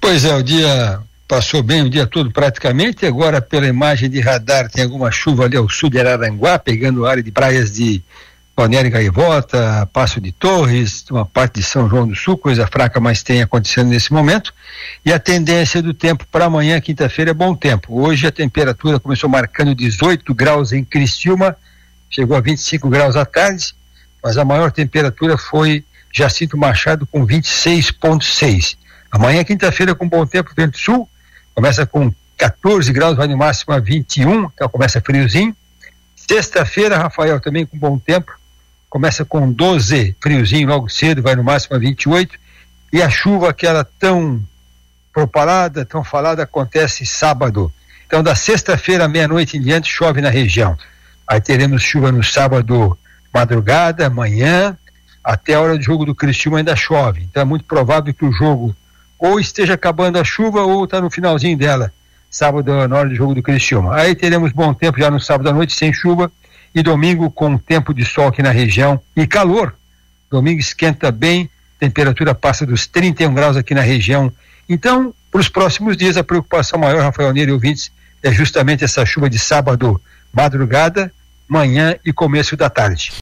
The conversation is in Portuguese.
Pois é, o dia passou bem o dia todo praticamente, agora pela imagem de radar tem alguma chuva ali ao sul de Araranguá, pegando área de praias de Balneário Gaivota, Passo de Torres, uma parte de São João do Sul, coisa fraca, mas tem acontecendo nesse momento. E a tendência do tempo para amanhã, quinta-feira, é bom tempo. Hoje a temperatura começou marcando 18 graus em Criciúma, chegou a 25 graus à tarde, mas a maior temperatura foi Jacinto Machado com 26,6. Amanhã, quinta-feira, com bom tempo, vento sul, começa com 14 graus, vai no máximo a 21, então começa friozinho. Sexta-feira, Rafael, também com bom tempo, começa com 12, friozinho logo cedo, vai no máximo a 28. E a chuva, aquela tão propalada, tão falada, acontece sábado. Então, da sexta-feira, meia-noite em diante, chove na região. Aí teremos chuva no sábado, madrugada, manhã, até a hora do jogo do Cristiúma ainda chove. Então, é muito provável que o jogo ou esteja acabando a chuva ou está no finalzinho dela, sábado, na hora do jogo do Cristiúma. Aí teremos bom tempo já no sábado à noite, sem chuva e domingo com tempo de sol aqui na região e calor. Domingo esquenta bem, temperatura passa dos 31 graus aqui na região. Então, para os próximos dias, a preocupação maior, Rafael Neira e ouvintes, é justamente essa chuva de sábado, madrugada, manhã e começo da tarde.